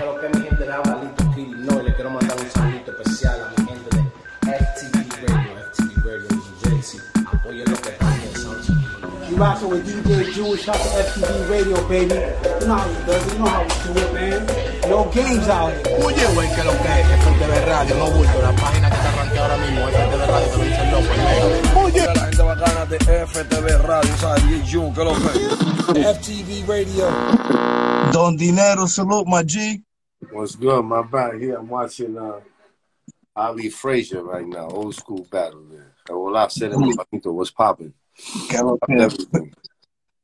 Pero que mi gente de Abalito no, y le quiero mandar un saludito especial a mi gente de FTV Radio, FTV Radio New Jersey. Apoyen lo que están You rockin' with DJ Jewish, shout to FTV Radio, baby. You know how we do it, you know how we do it, man. No games out here. Oye, güey, que lo que es FTV Radio, no bulto, la página que te arranque ahora mismo, FTV Radio, te lo dice el loco, Oye, la gente bacana de FTV Radio, ¿sabes? DJ que lo que FTV Radio. Don Dinero, salute, my G. What's good, my bad? Here I'm watching uh, Ali Frazier right now, old school battle there. Hola, said what's popping?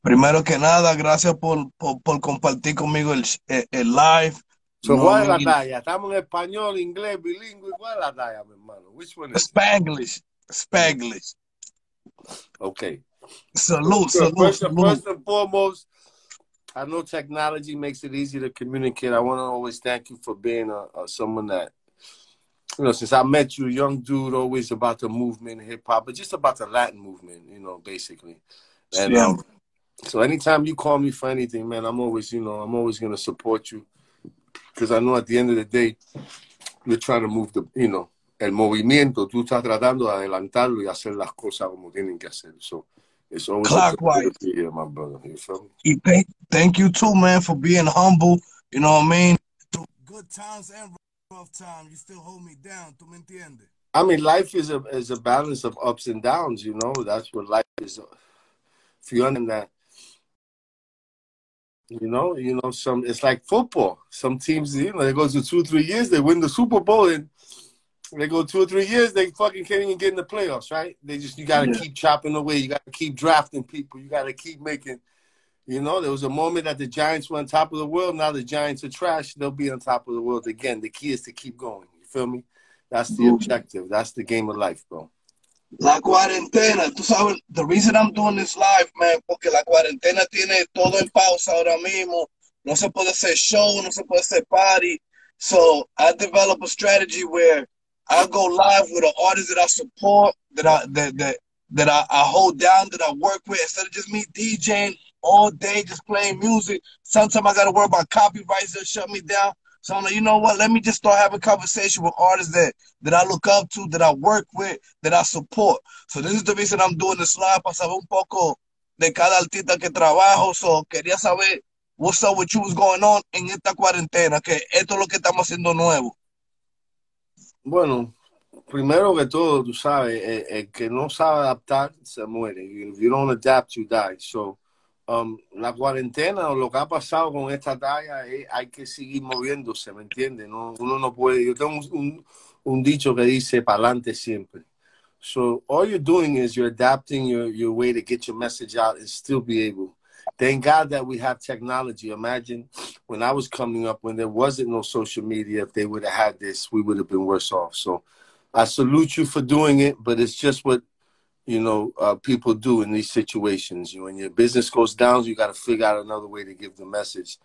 Primero que nada, gracias por, por, por compartir conmigo el, el, live. So, ¿Cuál es la talla? Estamos en español, inglés, bilingüe. ¿Cuál es la talla, mi hermano? Which one is Spanglish. Spanglish. Okay. Salute, salute, first, first and foremost, I know technology makes it easy to communicate. I want to always thank you for being a, a, someone that, you know, since I met you, young dude, always about the movement, hip hop, but just about the Latin movement, you know, basically. And yeah. um, so anytime you call me for anything, man, I'm always, you know, I'm always going to support you because I know at the end of the day, you're trying to move the, you know, el movimiento, tú estás tratando de adelantarlo y hacer las cosas como tienen que hacer. So, it's always clockwise. Yeah, my brother. You feel me? Thank, thank you too, man, for being humble. You know what I mean? Through good times and rough times, you still hold me down. ¿Tú me entiendes? I mean, life is a is a balance of ups and downs. You know, that's what life is. If you understand that, you know, you know, some it's like football. Some teams, you know, they go to two, three years, they win the Super Bowl, and they go two or three years, they fucking can't even get in the playoffs, right? They just you gotta yeah. keep chopping away. You gotta keep drafting people. You gotta keep making. You know, there was a moment that the Giants were on top of the world. Now the Giants are trash. They'll be on top of the world again. The key is to keep going. You feel me? That's the mm-hmm. objective. That's the game of life, bro. La cuarentena, tú sabes, the reason I'm doing this live, man, porque la cuarentena tiene todo en pausa ahora mismo. No se puede hacer show, no se puede hacer party. So I developed a strategy where I go live with an artist that I support, that I that that that I, I hold down, that I work with, instead of just me DJing all day, just playing music. Sometimes I gotta worry about copyrights that shut me down. So I'm like, you know what? Let me just start having conversation with artists that that I look up to, that I work with, that I support. So this is the reason I'm doing this live para saber un poco de cada artista que trabajo. So quería saber what's up with you, what's going on en esta cuarentena, que esto es lo que estamos haciendo nuevo. Bueno, primero que todo, tú sabes, el, que no sabe adaptar se muere. If you don't adapt, you die. So, um, la cuarentena o lo que ha pasado con esta talla, es, hay que seguir moviéndose, ¿me entiendes? No, uno no puede. Yo tengo un, un dicho que dice, para siempre. So, all you're doing is you're adapting your, your way to get your message out and still be able thank God that we have technology. Imagine when I was coming up, when there wasn't no social media, if they would have had this, we would have been worse off. So I salute you for doing it, but it's just what you know uh, people do in these situations. You, when your business goes down, you got to figure out another way to give the message.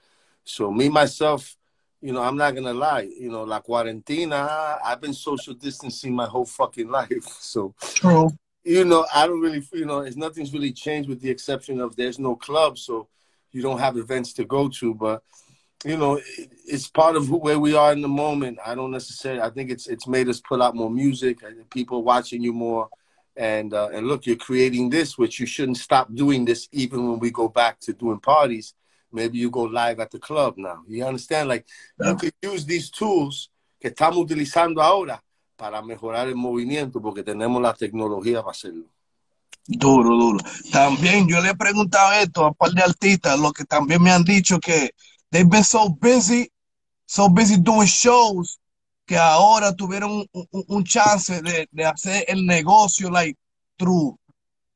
So me myself, you know, I'm not gonna lie. You know, la cuarentena. I've been social distancing my whole fucking life. So true you know, I don't really, you know, it's nothing's really changed with the exception of there's no club, so you don't have events to go to. But you know, it, it's part of who, where we are in the moment. I don't necessarily. I think it's it's made us put out more music. People watching you more, and uh, and look, you're creating this, which you shouldn't stop doing this even when we go back to doing parties. Maybe you go live at the club now. You understand? Like yeah. you could use these tools que estamos utilizando ahora para mejorar el movimiento porque tenemos la tecnología para hacerlo. Duro, duro. También yo le he preguntado esto a un par de artistas, lo que también me han dicho que they've been so busy, so busy doing shows, que ahora tuvieron un, chance de, de, hacer el negocio, like, through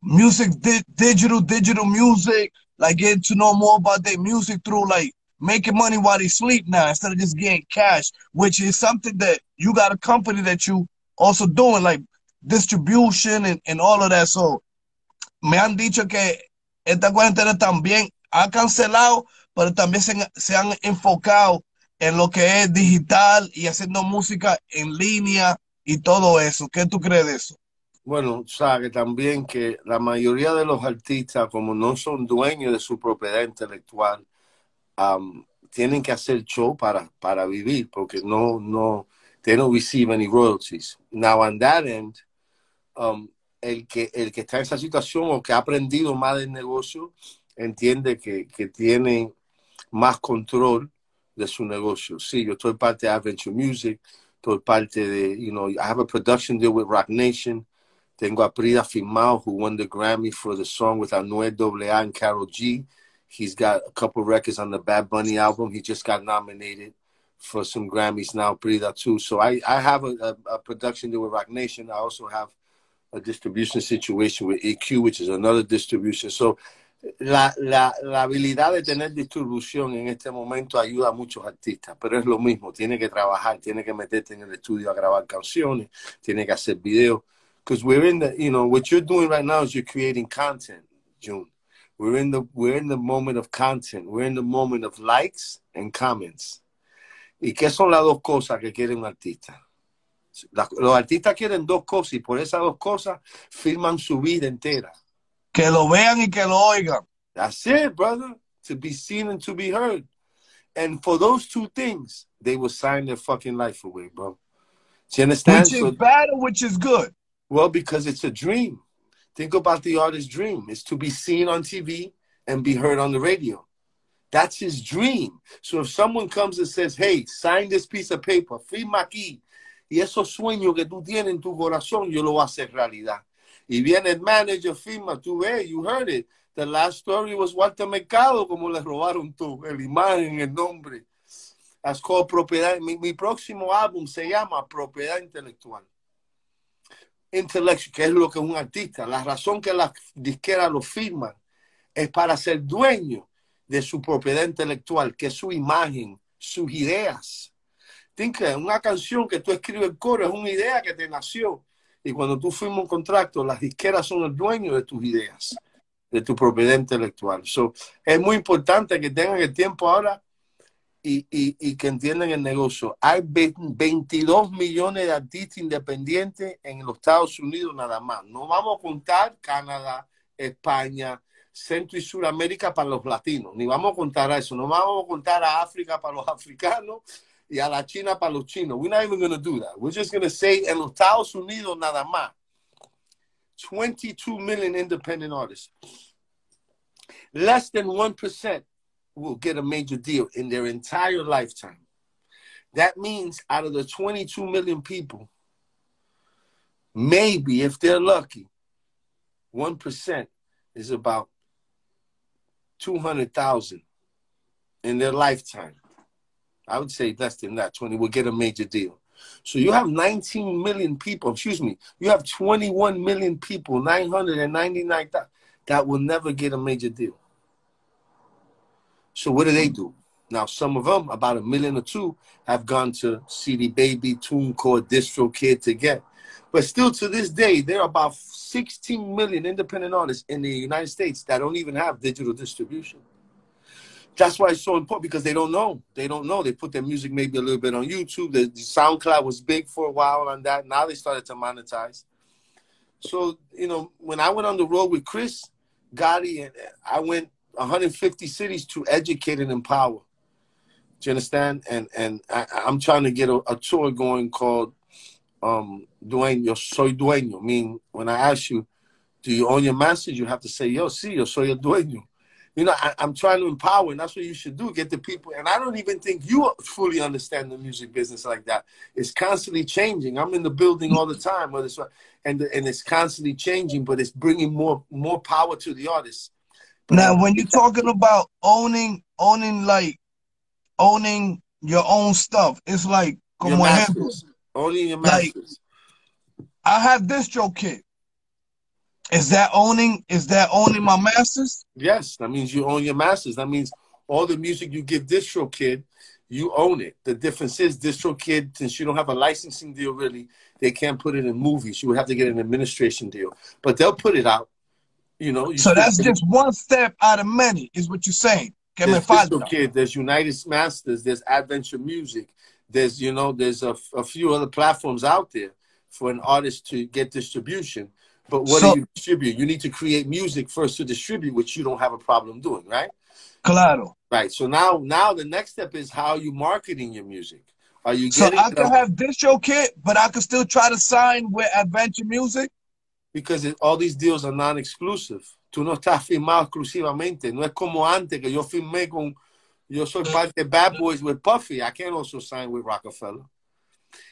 music, di digital, digital music, like, get to know more about their music through, like, making money while they sleep now instead of just getting cash, which is something that you got a company that you also doing like distribution and, and all of that. So me han dicho que esta cuarentena también ha cancelado, pero también se, se han enfocado en lo que es digital y haciendo música en línea y todo eso. ¿Qué tú crees de eso? Bueno, sabe también que la mayoría de los artistas, como no son dueños de su propiedad intelectual, um, tienen que hacer show para, para vivir, porque no, no, they don't receive any royalties. Now, on that end, um, el, que, el que está en esa situación o que ha aprendido más del negocio, entiende que, que tiene más control de su negocio. Sí, yo estoy parte de Adventure Music, estoy parte de, you know, I have a production deal with Rock Nation. Tengo a Prida Firmao, who won the Grammy for the song with Anuel AA and Carol G. He's got a couple records on the Bad Bunny album. He just got nominated for some Grammys now, Prida too. So I, I have a, a, a production deal with Roc Nation. I also have a distribution situation with EQ, which is another distribution. So la, la, la, habilidad de tener distribución en este momento ayuda a muchos artistas, pero es lo mismo, tiene que trabajar, tiene que meterte en el estudio a grabar canciones, tiene que hacer videos. Because we're in the, you know, what you're doing right now is you're creating content, June. We're in the we're in the moment of content. We're in the moment of likes and comments. ¿Y qué son las dos cosas que quiere un artista? los artistas quieren dos cosas y por esas dos cosas firman su vida entera. Que lo vean y que lo oigan. That's it, brother. To be seen and to be heard. And for those two things, they will sign their fucking life away, bro. Do you understand? Which is so, bad or which is good? Well, because it's a dream. Think about the artist's dream. It's to be seen on TV and be heard on the radio. That's his dream. So if someone comes and says, hey, sign this piece of paper, firma aquí, y esos sueños que tú tienes en tu corazón, yo lo voy a hacer realidad. Y viene el manager, firma, tú ves, you heard it. The last story was Walter Mercado, como le robaron tú, el imagen, el nombre. As called propiedad. Mi, mi, próximo álbum se llama Propiedad Intelectual. Intellectual, que es lo que es un artista. La razón que las disqueras lo firman es para ser dueño de su propiedad intelectual, que es su imagen, sus ideas. que una canción que tú escribes el coro es una idea que te nació. Y cuando tú firmas un contrato, las disqueras son el dueño de tus ideas, de tu propiedad intelectual. So, es muy importante que tengan el tiempo ahora y, y, y que entiendan el negocio. Hay 22 millones de artistas independientes en los Estados Unidos nada más. No vamos a contar Canadá, España, Centro y Suramérica para los latinos, ni vamos a contar a eso, no vamos a contar a África para los africanos y a la China para los chinos. We're not even going to do that. We're just going to say en los Estados Unidos nada más. 22 million independent artists. Less than 1% will get a major deal in their entire lifetime. That means out of the 22 million people, maybe if they're lucky, 1% is about 200,000 in their lifetime. I would say less than that, 20 will get a major deal. So you have 19 million people, excuse me, you have 21 million people, 999,000 that will never get a major deal. So what do they do? Now, some of them, about a million or two, have gone to CD Baby, TuneCore, DistroKid to get. But still to this day, there are about 16 million independent artists in the United States that don't even have digital distribution. That's why it's so important because they don't know. They don't know. They put their music maybe a little bit on YouTube. The, the SoundCloud was big for a while on that. Now they started to monetize. So, you know, when I went on the road with Chris Gotti, and I went 150 cities to educate and empower. Do you understand? And and I, am trying to get a, a, tour going called um, Dueño, Soy Dueño. I mean, when I ask you, do you own your masters? You have to say, yo, sí, yo soy el dueño you know, I, am trying to empower, and that's what you should do. Get the people, and I don't even think you fully understand the music business like that. It's constantly changing. I'm in the building all the time, whether it's and and it's constantly changing, but it's bringing more more power to the artists. Now, when you're talking about owning, owning like owning your own stuff, it's like como your ejemplo, owning your masters. Like, I have this DistroKid. Is that owning? Is that owning my masters? Yes, that means you own your masters. That means all the music you give DistroKid, you own it. The difference is DistroKid, since you don't have a licensing deal, really, they can't put it in movies. You would have to get an administration deal, but they'll put it out. You know. You so that's just one step out of many, is what you're saying. There's DistroKid, there's United Masters, there's Adventure Music, there's you know, there's a, a few other platforms out there for an artist to get distribution. But what so, do you distribute? You need to create music first to distribute, which you don't have a problem doing, right? Claro. Right. So now, now the next step is how are you marketing your music? Are you So getting I could have kit, but I could still try to sign with Adventure Music. Because it- all these deals are non-exclusive. Tú no estás firmado exclusivamente. No es como antes que yo firmé con, yo soy parte de Bad Boys with Puffy. I can also sign with Rockefeller.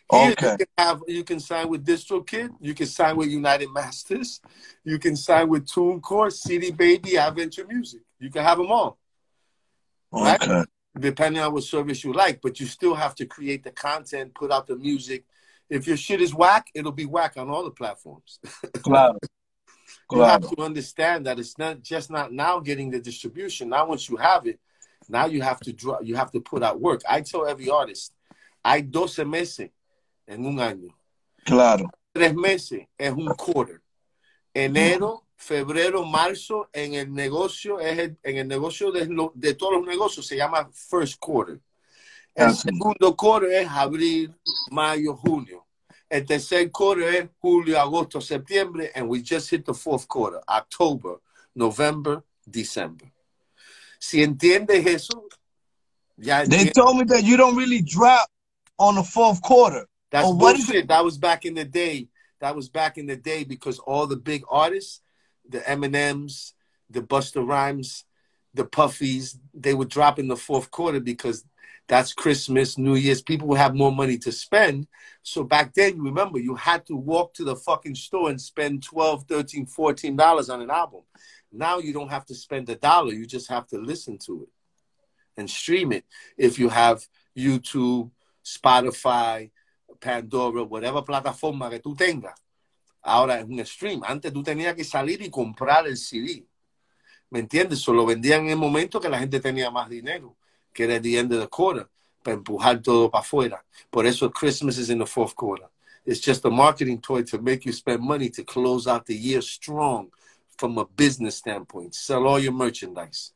Here, Okay. you can have you can sign with DistroKid, you can sign with United Masters, you can sign with TuneCore, CD Baby, Adventure Music. You can have them all. Okay. depending on what service you like. But you still have to create the content, put out the music. If your shit is whack, it'll be whack on all the platforms. Claro. you have to understand that it's not just not now getting the distribution. Now, once you have it, now you have to draw, you have to put out work. I tell every artist, hay 12 meses en un año. Claro. Tres meses es un quarter. Enero, febrero, marzo, en el negocio, es el- en el negocio de, de todos los negocios se llama first quarter. El segundo quarter es abril, mayo, junio. El tercer quarter es julio, agosto, septiembre, and we just hit the fourth quarter, October, November, December. Si entiendes eso, ya They entiendes. told me that you don't really drop on the fourth quarter. That's Oh, what is bullshit. That was back in the day. That was back in the day because all the big artists, the Eminems, the Busta Rhymes, the Puffies, they would drop in the fourth quarter because that's Christmas, New Year's. People would have more money to spend. So back then, you remember, you had to walk to the fucking store and spend 12 13 $14 on an album. Now you don't have to spend a dollar. You just have to listen to it and stream it if you have YouTube, Spotify, Pandora, whatever plataforma que tú tengas. Ahora es un stream. Antes tú tenías que salir y comprar el CD. ¿Me entiendes? Solo vendían en el momento que la gente tenía más dinero, que era the end of the quarter, para empujar todo para afuera. Por eso Christmas is in the fourth quarter. It's just a marketing toy to make you spend money to close out the year strong from a business standpoint. Sell all your merchandise.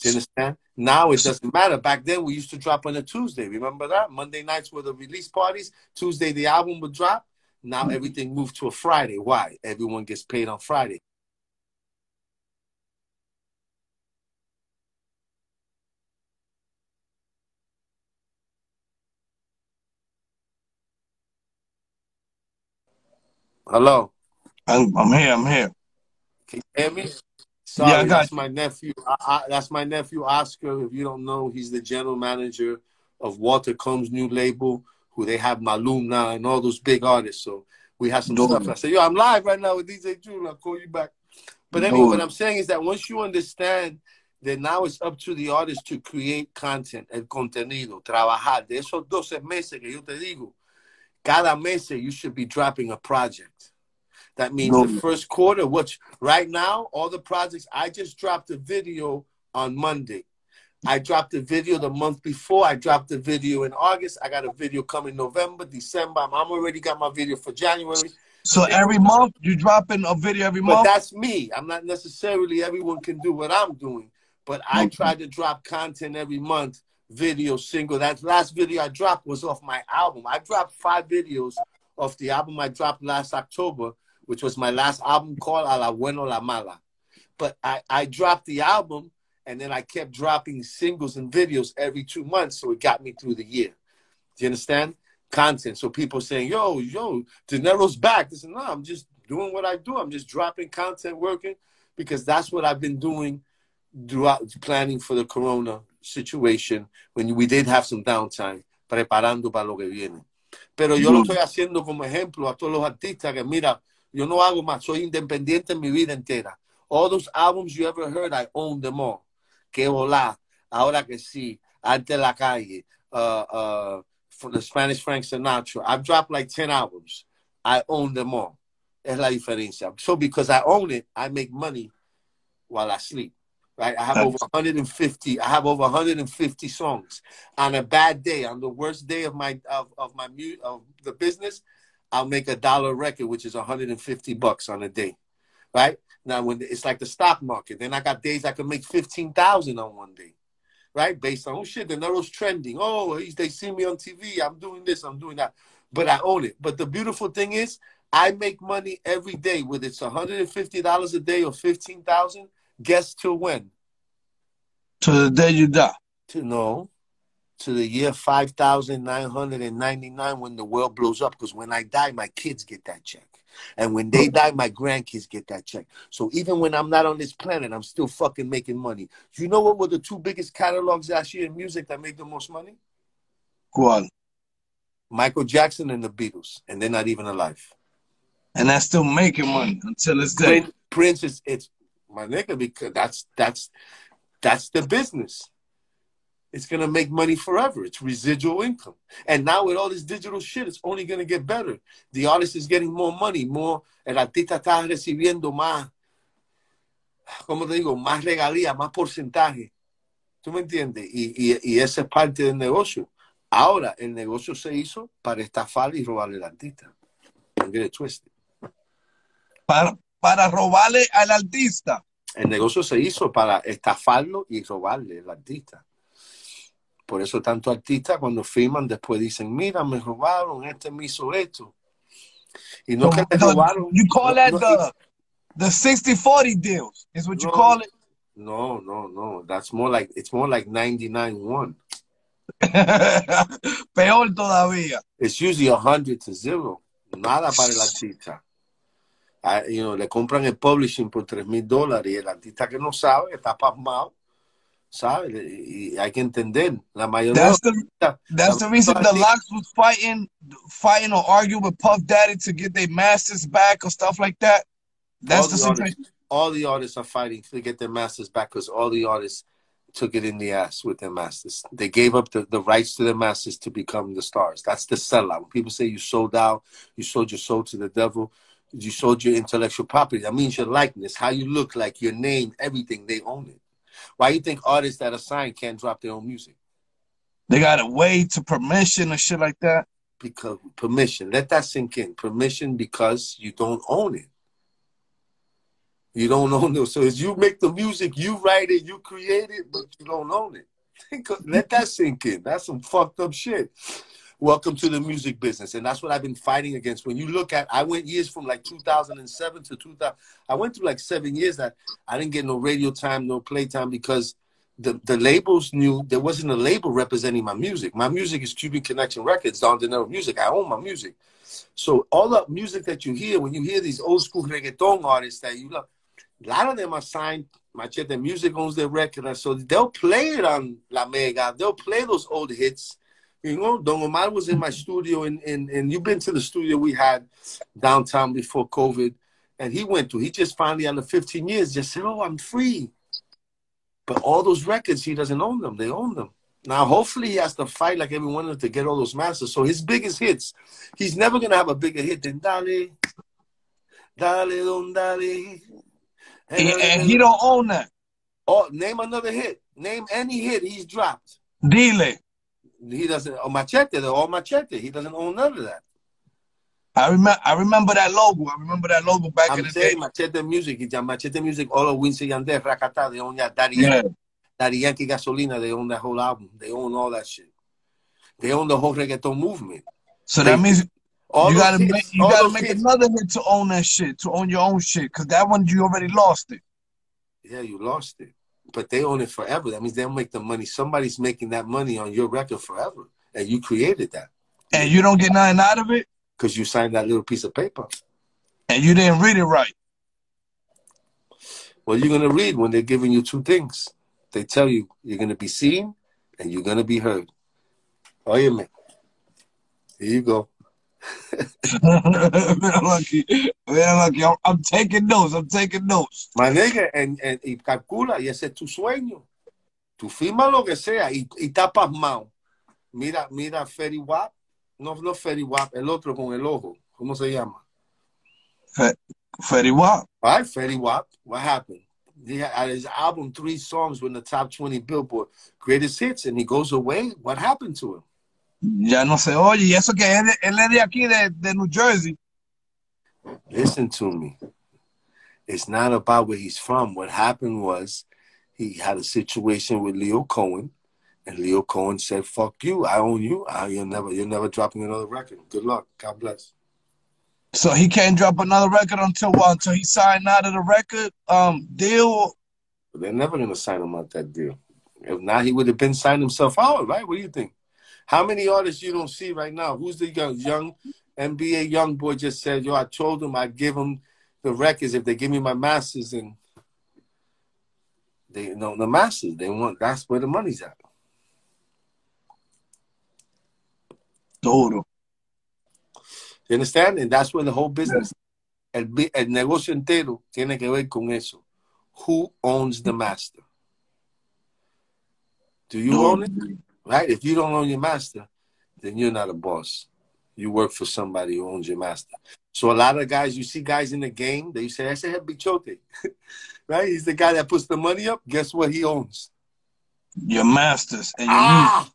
Do you understand? Now it doesn't matter. Back then we used to drop on a Tuesday. Remember that? Monday nights were the release parties. Tuesday the album would drop. Now everything moved to a Friday. Why? Everyone gets paid on Friday. Hello. I'm, I'm here. I'm here. Can you hear me? Sorry, Yeah, I got that's my nephew. I, I, that's my nephew Oscar. If you don't know, he's the general manager of Walter Kolm's new label, who they have Maluma now and all those big artists. So we have some Dope. stuff. I said, yo, I'm live right now with DJ June. I'll call you back. But anyway, Dope. what I'm saying is that once you understand that now it's up to the artist to create content, el contenido, trabajar. De esos 12 meses que yo te digo, cada mes you should be dropping a project. That means the first quarter, which right now, all the projects, I just dropped a video on Monday. I dropped a video the month before. I dropped a video in August. I got a video coming November, December. I'm, I'm already got my video for January. So every month you dropping a video every month. But that's me. I'm not necessarily everyone can do what I'm doing, but I try to drop content every month, video, single. That last video I dropped was off my album. I dropped five videos off the album I dropped last October, which was my last album called A La Bueno La Mala. But I, I dropped the album and then I kept dropping singles and videos every two months, so it got me through the year. Do you understand? Content. So people saying, yo, yo, Dinero's back. They said, no, I'm just doing what I do. I'm just dropping content, working, because that's what I've been doing throughout planning for the corona situation when we did have some downtime, preparando para lo que viene. Pero yo lo estoy haciendo como ejemplo a todos los artistas que, mira, yo no hago más, soy independiente en mi vida entera. All those albums you ever heard, I own them all. Que hola, ahora que sí, Ante la calle, uh, uh, from the Spanish Frank Sinatra. I've dropped like 10 albums. I own them all. Es la diferencia. So because I own it, I make money while I sleep. Right? I have over 150. I have over 150 songs. On a bad day, on the worst day of my of, of my mu- of the business, I'll make a dollar record, which is 150 bucks on a day. Right? Now when it's like the stock market, then I got days I can make 15,000 on one day. Right? Based on oh shit, the Nero's trending. Oh, they see me on TV. I'm doing this, I'm doing that. But I own it. But the beautiful thing is I make money every day, whether it's $150 a day or 15,000. Guess till when? To the day you die. To no, to the year 5999 when the world blows up. Because when I die, my kids get that check. And when they die, my grandkids get that check. So even when I'm not on this planet, I'm still fucking making money. You know what were the two biggest catalogs last year in music that made the most money? Go on. Michael Jackson and the Beatles, and they're not even alive. And that's still making money until it's dead. Prince, Prince is it's my nigga because that's that's that's the business. It's gonna make money forever. It's residual income. And now with all this digital shit, it's only gonna get better. The artist is getting more money, more. El artista está recibiendo más, ¿cómo te digo? Más regalía, más porcentaje. ¿Tú me entiendes? Y, y, y esa es parte del negocio. Ahora, el negocio se hizo para estafar y robarle al artista. Para, para robarle al artista. El negocio se hizo para estafarlo y robarle al artista. Por eso tanto artistas cuando firman después dicen, mira, me robaron, este me hizo esto. Y no so, que me robaron. You call that no, the, the 60-40 deals, is what no, you call it? No, no, no. That's more like, it's more like 99-1. Peor todavía. It's usually 100 to 0. Nada para el artista. I, you know, le compran el publishing por 3 mil dólares y el artista que no sabe está pasmado ¿sabes? Y hay que entender, la mayoría That's the, that's the reason the LOX was fighting, fighting or arguing with Puff Daddy to get their masters back or stuff like that. That's the, the situation. all the artists are fighting to get their masters back because all the artists took it in the ass with their masters. They gave up the, the rights to their masters to become the stars. That's the sellout. When people say you sold out, you sold your soul to the devil, you sold your intellectual property. That means your likeness, how you look like, your name, everything, they own it. Why you think artists that are signed can't drop their own music? They got to wait to permission or shit like that. Because permission, let that sink in. Permission because you don't own it. You don't own it. So as you make the music, you write it, you create it, but you don't own it. let that sink in. That's some fucked up shit welcome to the music business. And that's what I've been fighting against. When you look at, I went years from like 2007 to 2000. I went through like seven years that I didn't get no radio time, no play time because the, the labels knew there wasn't a label representing my music. My music is Cuban Connection Records, Don Dinero Music. I own my music. So all the music that you hear, when you hear these old school reggaeton artists that you love, a lot of them are signed. Machete Music owns their record, so they'll play it on La Mega. They'll play those old hits you know, Don Omar was in my studio, and, and, and you've been to the studio we had downtown before COVID, and he went to. He just finally, after 15 years, just said, "Oh, I'm free." But all those records, he doesn't own them. They own them. Now, hopefully, he has to fight like everyone to get all those masters. So his biggest hits, he's never gonna have a bigger hit than Dale, Dale, Don Dale. And, and he don't own that. Oh, name another hit. Name any hit he's dropped. Dile. He doesn't. Oh, Machete, the all Machete. He doesn't own none of that. I remember. I remember that logo. I remember that logo back I'm in the saying, day. Machete Music. It's Machete Music. All of Wisin Yandel, Rakata. They own that. Daddy, yeah. Daddy Yankee Gasolina. They own that whole album. They own all that shit. They own the whole reggaeton movement. So they, that means you gotta hits, make you gotta make hits. another hit to own that shit, to own your own shit, because that one you already lost it. Yeah, you lost it but they own it forever. That means they'll make the money. Somebody's making that money on your record forever, and you created that. And you don't get nothing out of it because you signed that little piece of paper, and you didn't read it right. Well, you're gonna read when they're giving you two things. They tell you you're gonna be seen and you're gonna be heard. Oh yeah, man. Here you go. Lucky. lucky. I'm, I'm, taking notes. I'm taking notes. My nigga, and, and, y calcula, y ese es tu sueño. Tú firma lo que sea y, y está pasmado. Mira, mira Fetty Wap. No, no Fetty Wap, el otro con el ojo. ¿Cómo se llama? Fe, Fetty Wap. All right, Fetty Wap. What happened? He had his album, three songs were in the top 20 Billboard greatest hits, and he goes away. What happened to him? Ya no se oye. Y eso que él, él es de aquí, de, de New Jersey. Listen to me. It's not about where he's from. What happened was he had a situation with Lyor Cohen, and Lyor Cohen said, "Fuck you! I own you. I, you're never, you're never dropping another record. Good luck. God bless." So he can't drop another record until what? Until he signed out of the record um, deal. They're never gonna sign him out that deal. If not, he would have been signed himself out, right? What do you think? How many artists you don't see right now? Who's the young, young NBA YoungBoy just said, yo, I told him I'd give him the records if they give me my masters and they you know the masters. They want that's where the money's at. Duro. You understand? And that's where the whole business, el, el negocio entero tiene que ver con eso. Who owns the master? Do you Duro. own it? Right? If you don't own your master, then you're not a boss. You work for somebody who owns your master. So a lot of guys, you see guys in the game, they say, I say, bichote. right? He's the guy that puts the money up. Guess what he owns? Your masters and your Ah!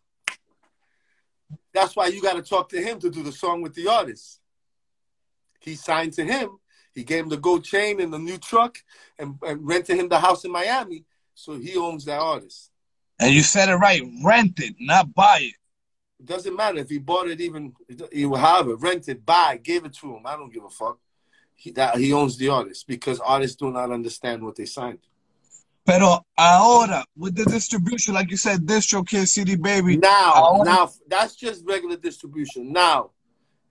That's why you got to talk to him to do the song with the artist. He signed to him. He gave him the gold chain and the new truck and, and rented him the house in Miami. So he owns that artist. And you said it right. Rent it, not buy it. It doesn't matter if he bought it even, he will have it, rented, buy, gave it to him. I don't give a fuck. He, that, he owns the artist because artists do not understand what they signed. Pero ahora, with the distribution, like you said, DistroKid, CD Baby, Now, Ahora- now that's just regular distribution. Now,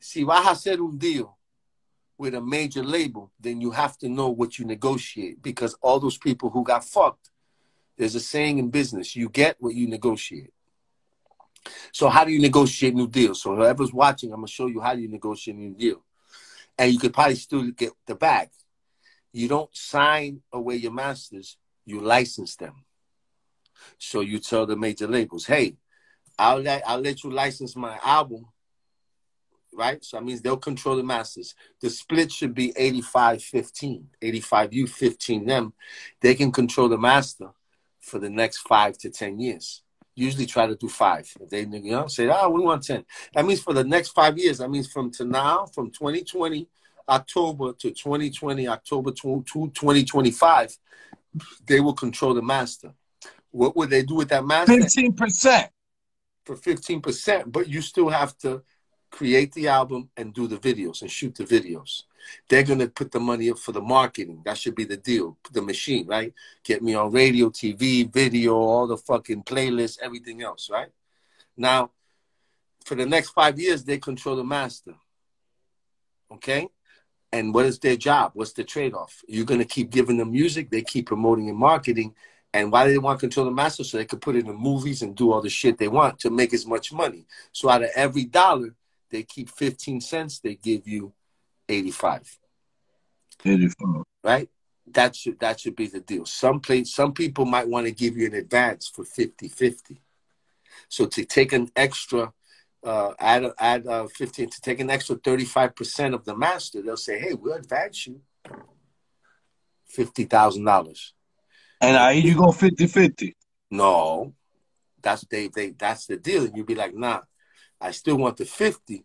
si vas a hacer un deal with a major label, then you have to know what you negotiate because all those people who got fucked, there's a saying in business: you get what you negotiate. So, how do you negotiate new deals? So, whoever's watching, I'm gonna show you how you negotiate a new deal, and you could probably still get the bag. You don't sign away your masters; you license them. So you tell the major labels, "Hey, I'll let I'll let you license my album." Right? So that means they'll control the masters. The split should be 85-15. 85 you, 15 them. They can control the master for the next five to ten years. Usually try to do five. If they you know say, oh, we want 10. That means for the next five years, that means from to now, from 2020 October to 2020 October 2, 2025, they will control the master. What would they do with that master? 15%. for 15%, but you still have to create the album and do the videos and shoot the videos. They're going to put the money up for the marketing. That should be the deal. The machine, right? Get me on radio, TV, video, all the fucking playlists, everything else, right? Now, for the next five years, they control the master. Okay? And what is their job? What's the trade off? You're going to keep giving them music, they keep promoting and marketing. And why do they want to control the master? So they could put it in movies and do all the shit they want to make as much money. So out of every dollar, they keep 15 cents, they give you 85, 85. right? That should that should be the deal. Some place, some people might want to give you an advance for 50-50. So to take an extra uh, add add uh, 15 to take an extra 35% of the master, they'll say, "Hey, we'll advance you $50,000." And ahí you go 50-50. No, that's they they that's the deal. And you'd be like, nah, I still want the 50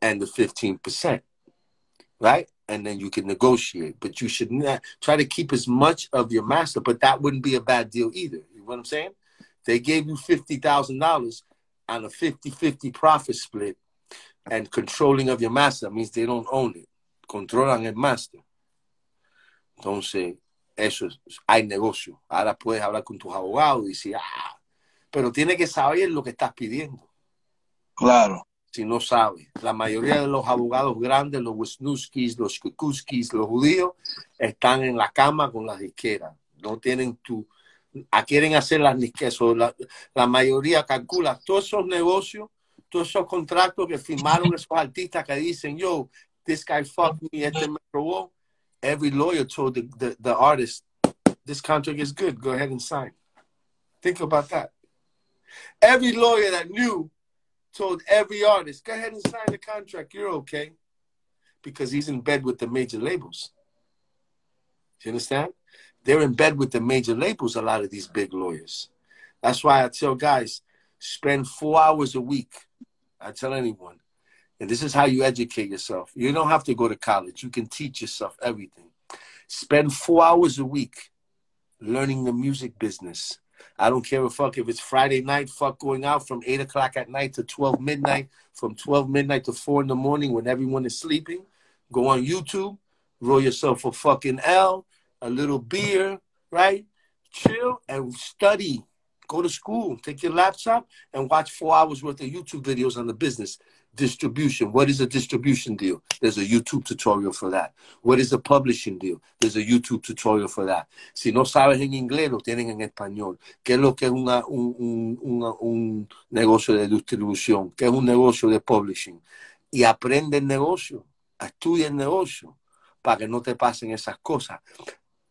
and the 15%. Right? And then you can negotiate. But you should not try to keep as much of your master, but that wouldn't be a bad deal either. You know what I'm saying? They gave you fifty thousand dollars on a 50-50 profit split and controlling of your master means they don't own it. Controlan el master. Entonces, eso es, hay negocio. Ahora puedes hablar con tus abogados y decir, ah, pero tiene que saber lo que estás pidiendo. Claro. Si no sabes, la mayoría de los abogados grandes, los Wisniewskis, los Kukuskis, los judíos, están en la cama con las disqueras. No tienen tu. quieren hacer las disqueras. La, la mayoría calcula todos esos negocios, todos esos contratos que firmaron esos artistas que dicen, yo, this guy fucked me, este me robó. Every lawyer told the, the artist, this contract is good, go ahead and sign. Think about that. Every lawyer that knew told every artist, go ahead and sign the contract, you're okay. Because he's in bed with the major labels. Do you understand? They're in bed with the major labels, a lot of these big lawyers. That's why I tell guys, spend four hours a week. I tell anyone. And this is how you educate yourself. You don't have to go to college. You can teach yourself everything. Spend four hours a week learning the music business. I don't care a fuck if it's Friday night, fuck going out from 8 o'clock at night to 12 midnight, from 12 midnight to 4 in the morning when everyone is sleeping. Go on YouTube, roll yourself a fucking L, a little beer, right? Chill and study. Go to school, take your laptop, and watch four hours worth of YouTube videos on the business distribution. What is a distribution deal? There's a YouTube tutorial for that. What is a publishing deal? There's a YouTube tutorial for that. Si no sabes en inglés, lo tienen en español. ¿Qué es lo que es una, un, un, un negocio de distribución? ¿Qué es un negocio de publishing? Y aprende el negocio, estudia el negocio para que no te pasen esas cosas.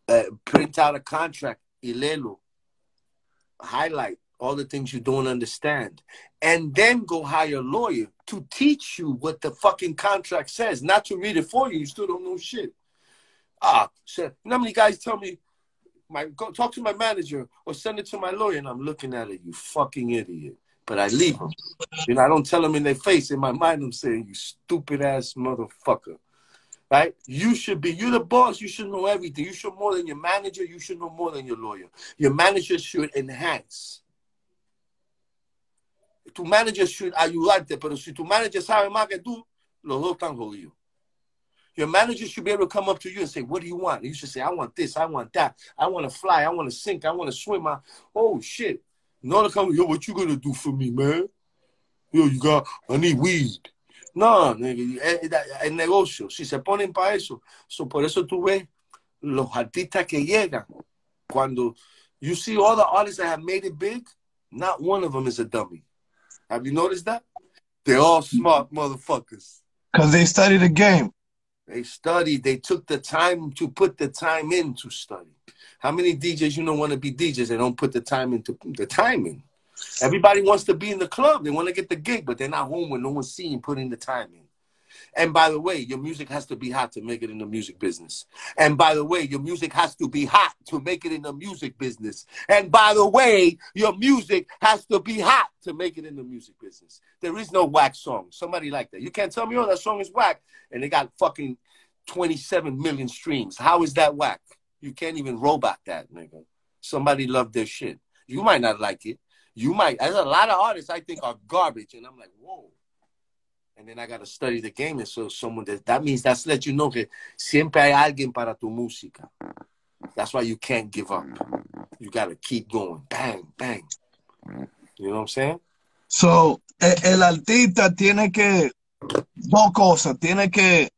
Uh, print out a contract y léelo. Highlight all the things you don't understand. And then go hire a lawyer to teach you what the fucking contract says, not to read it for you. You still don't know shit. Ah, shit. You how many guys tell me, my go talk to my manager or send it to my lawyer, and I'm looking at it, you fucking idiot. But I leave them. You know, I don't tell them in their face. In my mind, I'm saying, you stupid ass motherfucker. Right? You should be, you're the boss. You should know everything. You should more than your manager. You should know more than your lawyer. Your manager should enhance tu manager should ayudarte, pero si tu manager sabe más que tú, los dos están jodidos. Your manager should be able to come up to you and say, What do you want? you should say, I want this, I want that, I want to fly, I want to sink, I want to swim. I, oh shit. No to come, yo, what you gonna do for me, man? Yo, you got, I need weed. No, nigga, el eh, eh, eh, negocio, si se ponen para eso. So, por eso tú ves los artistas que llegan, cuando you see all the artists that have made it big, not one of them is a dummy. Have you noticed that? They're all smart motherfuckers. Because they study the game. They studied. They took the time to put the time in to study. How many DJs you know want to be DJs They don't put the time into the time in? Everybody wants to be in the club. They want to get the gig, but they're not home when no one's seeing putting the time in. And by the way, your music has to be hot to make it in the music business. And by the way, your music has to be hot to make it in the music business. And by the way, your music has to be hot to make it in the music business. There is no whack song. Somebody like that. You can't tell me, oh, that song is whack. And they got fucking 27 million streams. How is that whack? You can't even robot that, nigga. Somebody loved their shit. You might not like it. You might. There's a lot of artists I think are garbage. And I'm like, whoa and then I got to study the game. And so someone that that means that's let you know que siempre alguien para tu música. That's why you can't give up. You got to keep going. Bang, bang. You know what I'm saying? So, el artista tiene que dos cosas, tiene que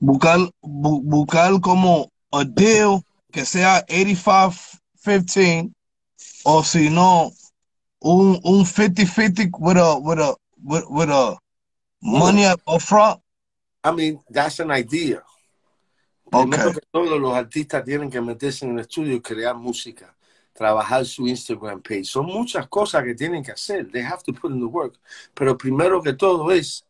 buscar bu buscar como a deal que sea 85-15 o si no un un 50-50 with a with a with, with a money up, front? I mean, that's an idea. Okay. Que los artistas tienen que meterse en el estudio y crear música, trabajar su Instagram page. Son muchas cosas que tienen que hacer. They have to put in the work. Pero primero que todo es